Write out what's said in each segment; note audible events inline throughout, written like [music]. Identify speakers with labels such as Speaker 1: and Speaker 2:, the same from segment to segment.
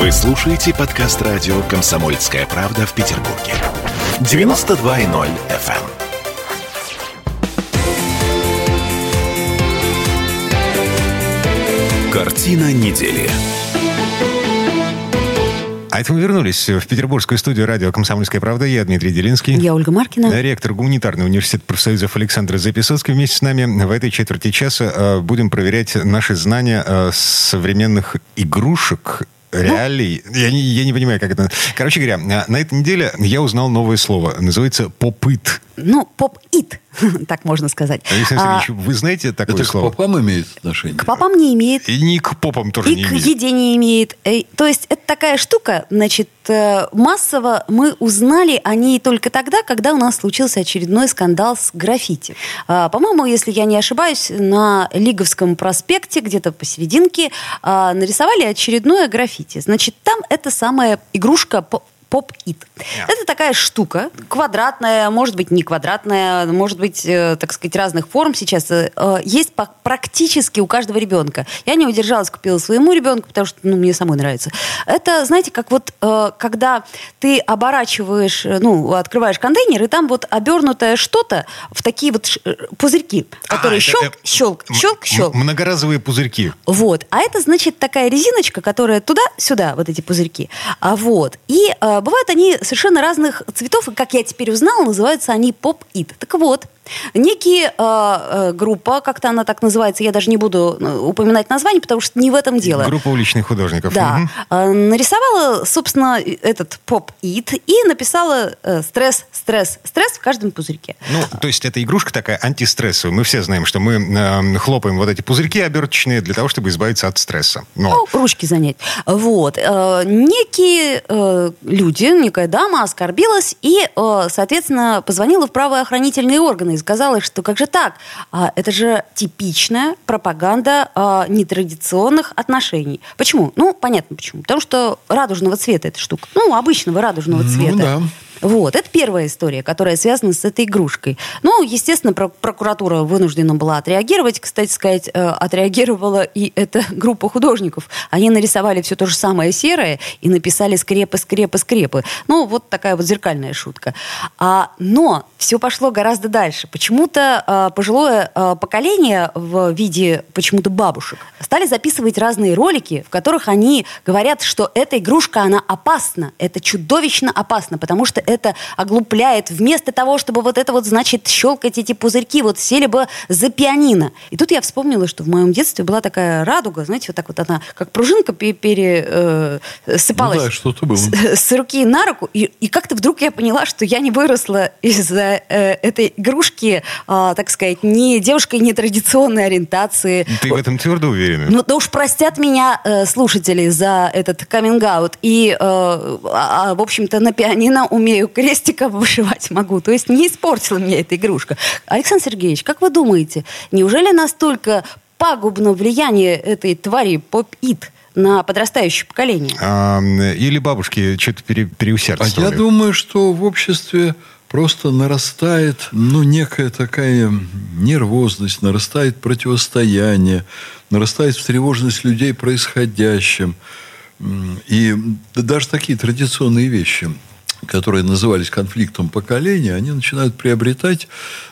Speaker 1: Вы слушаете подкаст радио «Комсомольская правда» в Петербурге. 92.0 FM. Картина недели.
Speaker 2: А это мы вернулись в петербургскую студию радио «Комсомольская правда». Я Дмитрий Делинский.
Speaker 3: Я Ольга Маркина.
Speaker 2: Ректор гуманитарного университета профсоюзов Александр Записоцкий. Вместе с нами в этой четверти часа э, будем проверять наши знания э, современных игрушек реалий. Ну, я, не, я не понимаю, как это... Короче говоря, на этой неделе я узнал новое слово. Называется «попыт».
Speaker 3: Ну, поп-ит, [laughs] так можно сказать.
Speaker 2: Александр а, Сергеевич, вы знаете такое
Speaker 4: это
Speaker 2: слово?
Speaker 4: к попам имеет отношение?
Speaker 3: К попам не имеет.
Speaker 2: И не к попам тоже
Speaker 3: и
Speaker 2: не
Speaker 3: имеет.
Speaker 2: И
Speaker 3: к еде не имеет. То есть это такая штука, значит, э, массово мы узнали о ней только тогда, когда у нас случился очередной скандал с граффити. А, по-моему, если я не ошибаюсь, на Лиговском проспекте, где-то посерединке, а, нарисовали очередное граффити. Значит, там эта самая игрушка поп-ит. Это такая штука, квадратная, может быть, не квадратная, может быть, э, так сказать, разных форм сейчас. Э, есть по- практически у каждого ребенка. Я не удержалась, купила своему ребенку, потому что ну, мне самой нравится. Это, знаете, как вот, э, когда ты оборачиваешь, э, ну, открываешь контейнер, и там вот обернутое что-то в такие вот ш- э, пузырьки, которые а, щелк, это, щелк, щелк, щелк.
Speaker 2: Многоразовые пузырьки.
Speaker 3: Вот. А это, значит, такая резиночка, которая туда-сюда, вот эти пузырьки. А вот. И э, бывают они совершенно разных цветов, и, как я теперь узнала, называются они поп-ит. Так вот, некие э, э, группа, как-то она так называется, я даже не буду э, упоминать название, потому что не в этом дело.
Speaker 2: Группа уличных художников.
Speaker 3: Да. Угу. Нарисовала, собственно, этот поп-ит и написала э, стресс, стресс, стресс в каждом пузырьке.
Speaker 2: Ну, то есть это игрушка такая антистрессовая. Мы все знаем, что мы э, хлопаем вот эти пузырьки оберточные для того, чтобы избавиться от стресса.
Speaker 3: Но... Ну, ручки занять. Вот. Э, некие э, люди, некая дама оскорбилась и, э, соответственно, позвонила в правоохранительные органы сказала, что как же так? А, это же типичная пропаганда а, нетрадиционных отношений. Почему? Ну, понятно почему. Потому что радужного цвета эта штука. Ну, обычного радужного ну цвета.
Speaker 4: Да.
Speaker 3: Вот, это первая история, которая связана с этой игрушкой. Ну, естественно, прокуратура вынуждена была отреагировать. Кстати сказать, э, отреагировала и эта [laughs] группа художников. Они нарисовали все то же самое серое и написали скрепы, скрепы, скрепы. Ну, вот такая вот зеркальная шутка. А, но все пошло гораздо дальше. Почему-то а, пожилое а, поколение в виде почему-то бабушек стали записывать разные ролики, в которых они говорят, что эта игрушка, она опасна, это чудовищно опасно, потому что это оглупляет. Вместо того, чтобы вот это вот, значит, щелкать эти пузырьки, вот сели бы за пианино. И тут я вспомнила, что в моем детстве была такая радуга, знаете, вот так вот она, как пружинка пересыпалась
Speaker 4: э, ну, да, что-то было.
Speaker 3: С, с руки на руку. И, и как-то вдруг я поняла, что я не выросла из-за э, этой игрушки, э, так сказать, не девушкой нетрадиционной ориентации.
Speaker 2: Ты в этом твердо уверена?
Speaker 3: Ну, да уж простят меня э, слушатели за этот каминг-аут. И, э, а, в общем-то, на пианино умею умею, крестиком вышивать могу. То есть не испортила мне эта игрушка. Александр Сергеевич, как вы думаете, неужели настолько пагубно влияние этой твари поп-ит на подрастающее поколение?
Speaker 2: А, или бабушки что-то пере, переусердствовали?
Speaker 4: А я думаю, что в обществе просто нарастает, ну, некая такая нервозность, нарастает противостояние, нарастает встревоженность людей происходящим. И даже такие традиционные вещи – которые назывались конфликтом поколения, они начинают приобретать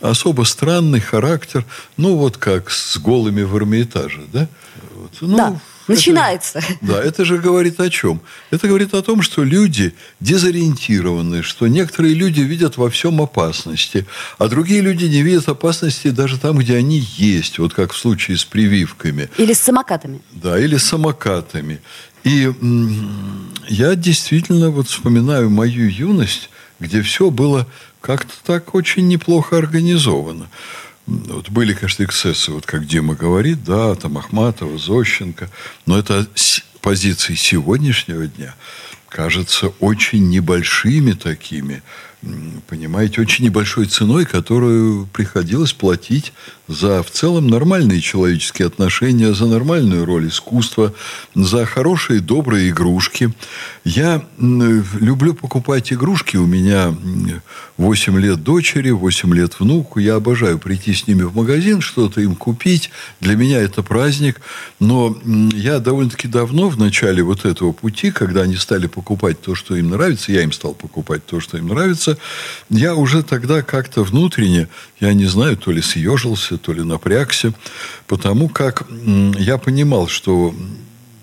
Speaker 4: особо странный характер, ну, вот как с голыми в Эрмитаже, да? Вот.
Speaker 3: Ну, да. Начинается.
Speaker 4: Это, да, это же говорит о чем? Это говорит о том, что люди дезориентированы, что некоторые люди видят во всем опасности, а другие люди не видят опасности даже там, где они есть, вот как в случае с прививками.
Speaker 3: Или с самокатами.
Speaker 4: Да, или с самокатами. И я действительно вот вспоминаю мою юность, где все было как-то так очень неплохо организовано. Вот были, конечно, эксцессы, вот как Дима говорит, да, там Ахматова, Зощенко, но это позиции сегодняшнего дня кажется очень небольшими такими понимаете, очень небольшой ценой, которую приходилось платить за в целом нормальные человеческие отношения, за нормальную роль искусства, за хорошие, добрые игрушки. Я люблю покупать игрушки. У меня 8 лет дочери, 8 лет внуку. Я обожаю прийти с ними в магазин, что-то им купить. Для меня это праздник. Но я довольно-таки давно в начале вот этого пути, когда они стали покупать то, что им нравится, я им стал покупать то, что им нравится, я уже тогда как-то внутренне, я не знаю, то ли съежился, то ли напрягся, потому как я понимал, что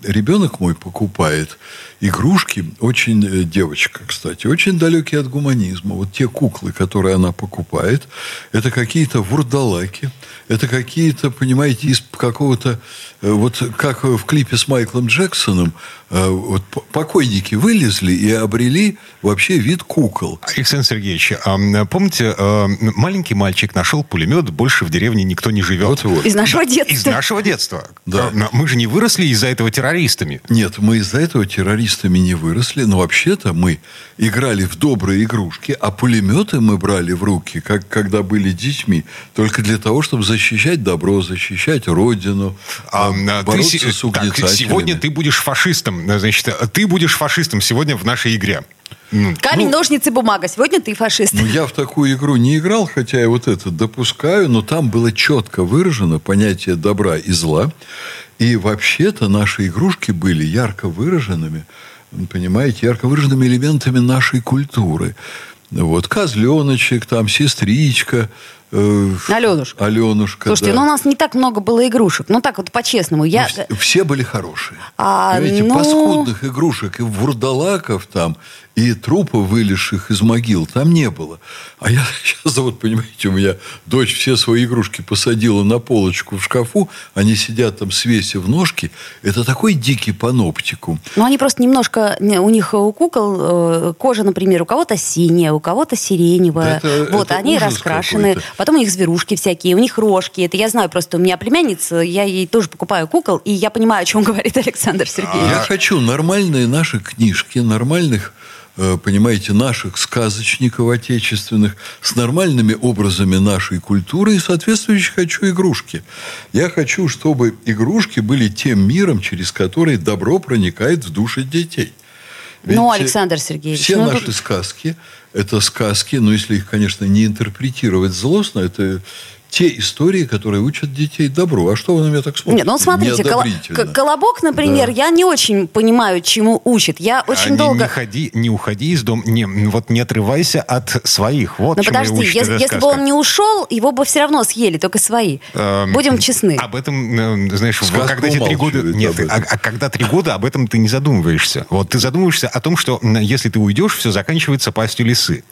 Speaker 4: ребенок мой покупает игрушки, очень, э, девочка, кстати, очень далекие от гуманизма. Вот те куклы, которые она покупает, это какие-то вурдалаки, это какие-то, понимаете, из какого-то, э, вот как в клипе с Майклом Джексоном, э, вот покойники вылезли и обрели вообще вид кукол.
Speaker 2: Александр Сергеевич, а помните, маленький мальчик нашел пулемет, больше в деревне никто не живет. Вот,
Speaker 3: вот. Из нашего детства.
Speaker 2: Из нашего детства. Да. Мы же не выросли из-за этого террористами.
Speaker 4: Нет, мы из-за этого террористами террористами не выросли, но вообще-то мы играли в добрые игрушки, а пулеметы мы брали в руки, как когда были детьми, только для того, чтобы защищать добро, защищать родину,
Speaker 2: а, а бороться ты, с угнетателями. Так, сегодня ты будешь фашистом, значит, ты будешь фашистом сегодня в нашей игре.
Speaker 3: Ну, Камень, ну, ножницы, бумага. Сегодня ты фашист.
Speaker 4: Ну, я в такую игру не играл, хотя я вот это допускаю, но там было четко выражено понятие добра и зла. И вообще-то наши игрушки были ярко выраженными, понимаете, ярко выраженными элементами нашей культуры. Вот козленочек, там сестричка,
Speaker 3: Аленушка.
Speaker 4: Аленушка,
Speaker 3: Слушайте,
Speaker 4: да.
Speaker 3: ну у нас не так много было игрушек. Ну так вот по-честному. Я...
Speaker 4: Ну, все были хорошие. А, Понимаете, ну... паскудных игрушек и вурдалаков там, и трупов, вылезших из могил, там не было. А я [laughs] сейчас, вот, понимаете, у меня дочь все свои игрушки посадила на полочку в шкафу, они сидят там, свесив ножки. Это такой дикий паноптикум.
Speaker 3: Ну, они просто немножко, у них у кукол э, кожа, например, у кого-то синяя, у кого-то сиреневая. Да это, вот, это они раскрашены. Потом у них зверушки всякие, у них рожки. Это я знаю просто, у меня племянница, я ей тоже покупаю кукол, и я понимаю, о чем [laughs] говорит Александр Сергеевич.
Speaker 4: Я хочу нормальные наши книжки, нормальных Э, понимаете, наших сказочников отечественных, с нормальными образами нашей культуры и соответствующие хочу игрушки. Я хочу, чтобы игрушки были тем миром, через который добро проникает в души детей.
Speaker 3: Ведь ну, Александр Сергеевич.
Speaker 4: Все
Speaker 3: ну,
Speaker 4: наши тут... сказки – это сказки, но если их, конечно, не интерпретировать злостно, это те истории, которые учат детей добру. А что вы на меня так смотрите?
Speaker 3: Нет, ну смотрите, кол- колобок, например, да. я не очень понимаю, чему учит. Я очень
Speaker 2: а
Speaker 3: долго...
Speaker 2: Не, ходи, не уходи из дома, не, вот не отрывайся от своих. Вот
Speaker 3: Но подожди, если, если бы он не ушел, его бы все равно съели, только свои. Эм, Будем честны.
Speaker 2: Об этом, э, знаешь, Сказку когда эти три года... Нет, а, а когда три года, об этом ты не задумываешься. Вот ты задумываешься о том, что если ты уйдешь, все заканчивается пастью лисы.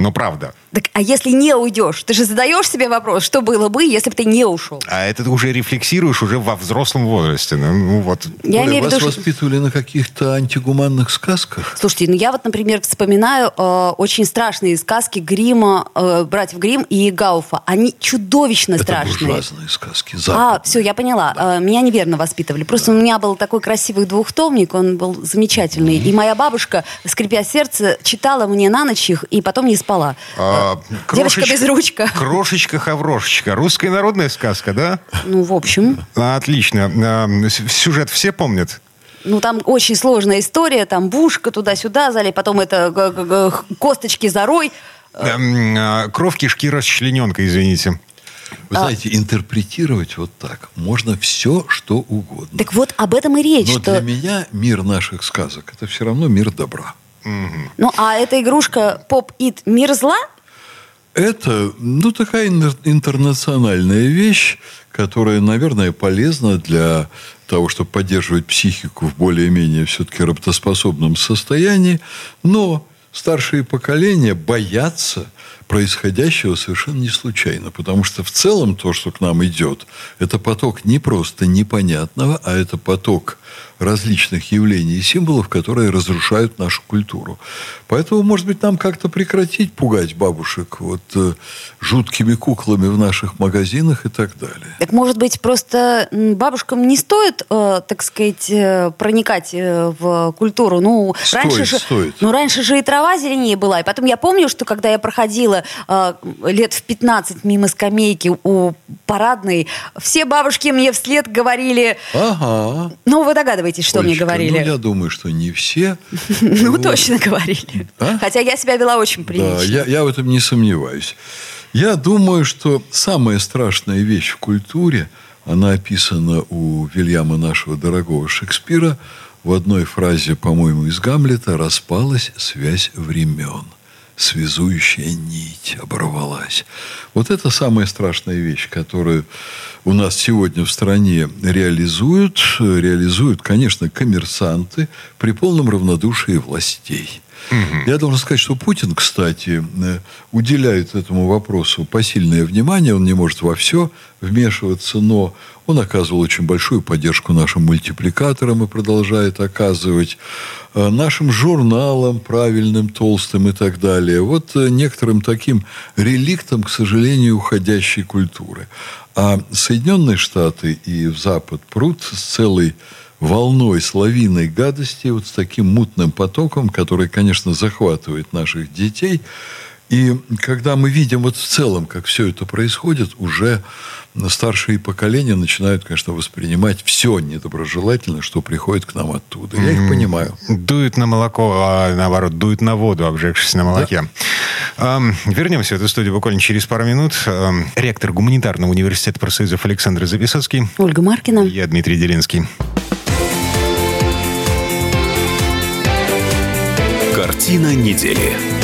Speaker 2: Но правда.
Speaker 3: Так, а если не уйдешь? Ты же задаешь себе вопрос, что было бы, если бы ты не ушел?
Speaker 2: А это ты уже рефлексируешь уже во взрослом возрасте. Ну, ну вот.
Speaker 4: Я Оля, имею вас виду, воспитывали что... на каких-то антигуманных сказках?
Speaker 3: Слушайте, ну я вот, например, вспоминаю э, очень страшные сказки Грима, э, братьев Грим и Гауфа. Они чудовищно
Speaker 4: это
Speaker 3: страшные.
Speaker 4: Это сказки.
Speaker 3: Западные. А, все, я поняла. Да. Э, меня неверно воспитывали. Просто да. у меня был такой красивый двухтомник, он был замечательный. Mm-hmm. И моя бабушка, скрипя сердце, читала мне на ночь их, и потом не спала спала. А, Девочка без ручка. [laughs]
Speaker 2: Крошечка-хаврошечка. Русская народная сказка, да?
Speaker 3: Ну, в общем.
Speaker 2: Отлично. А, сюжет все помнят?
Speaker 3: Ну, там очень сложная история. Там бушка туда-сюда зали, потом это косточки за рой.
Speaker 2: А, кровь кишки расчлененка, извините.
Speaker 4: Вы а... знаете, интерпретировать вот так можно все, что угодно.
Speaker 3: Так вот об этом и речь.
Speaker 4: Но
Speaker 3: что...
Speaker 4: для меня мир наших сказок это все равно мир добра.
Speaker 3: Ну, а эта игрушка поп-ит мир зла?
Speaker 4: Это, ну, такая интернациональная вещь, которая, наверное, полезна для того, чтобы поддерживать психику в более-менее все-таки работоспособном состоянии. Но старшие поколения боятся происходящего совершенно не случайно, потому что в целом то, что к нам идет, это поток не просто непонятного, а это поток – различных явлений и символов, которые разрушают нашу культуру. Поэтому, может быть, нам как-то прекратить пугать бабушек вот э, жуткими куклами в наших магазинах и так далее.
Speaker 3: Так, может быть, просто бабушкам не стоит, э, так сказать, э, проникать э, в культуру? Ну,
Speaker 4: Стоит,
Speaker 3: раньше же,
Speaker 4: стоит.
Speaker 3: Ну, раньше же и трава зеленее была. И потом я помню, что когда я проходила э, лет в 15 мимо скамейки у парадной, все бабушки мне вслед говорили...
Speaker 4: Ага.
Speaker 3: Ну, вы догадываетесь, что мне
Speaker 4: Олечка,
Speaker 3: говорили.
Speaker 4: Ну, я думаю, что не все. [laughs]
Speaker 3: Ну, точно говорили.
Speaker 4: А?
Speaker 3: Хотя я себя вела очень прилично.
Speaker 4: Да, я в этом не сомневаюсь. Я думаю, что самая страшная вещь в культуре, она описана у Вильяма нашего дорогого Шекспира в одной фразе, по-моему, из Гамлета «распалась связь времен». Связующая нить оборвалась. Вот это самая страшная вещь, которую у нас сегодня в стране реализуют. Реализуют, конечно, коммерсанты при полном равнодушии властей. Я должен сказать, что Путин, кстати, э, уделяет этому вопросу посильное внимание. Он не может во все вмешиваться, но он оказывал очень большую поддержку нашим мультипликаторам и продолжает оказывать э, нашим журналам правильным, толстым и так далее. Вот э, некоторым таким реликтом, к сожалению, уходящей культуры. А Соединенные Штаты и в Запад прут с целой волной, с лавиной гадости, вот с таким мутным потоком, который, конечно, захватывает наших детей. И когда мы видим вот в целом, как все это происходит, уже старшие поколения начинают, конечно, воспринимать все недоброжелательно, что приходит к нам оттуда. Я их понимаю.
Speaker 2: Дует на молоко, а наоборот, дует на воду, обжегшись на молоке. Ам, вернемся в эту студию буквально через пару минут. Ам, ректор гуманитарного университета профсоюзов Александр Записоцкий.
Speaker 3: Ольга Маркина.
Speaker 2: Я Дмитрий Делинский.
Speaker 1: Картина недели.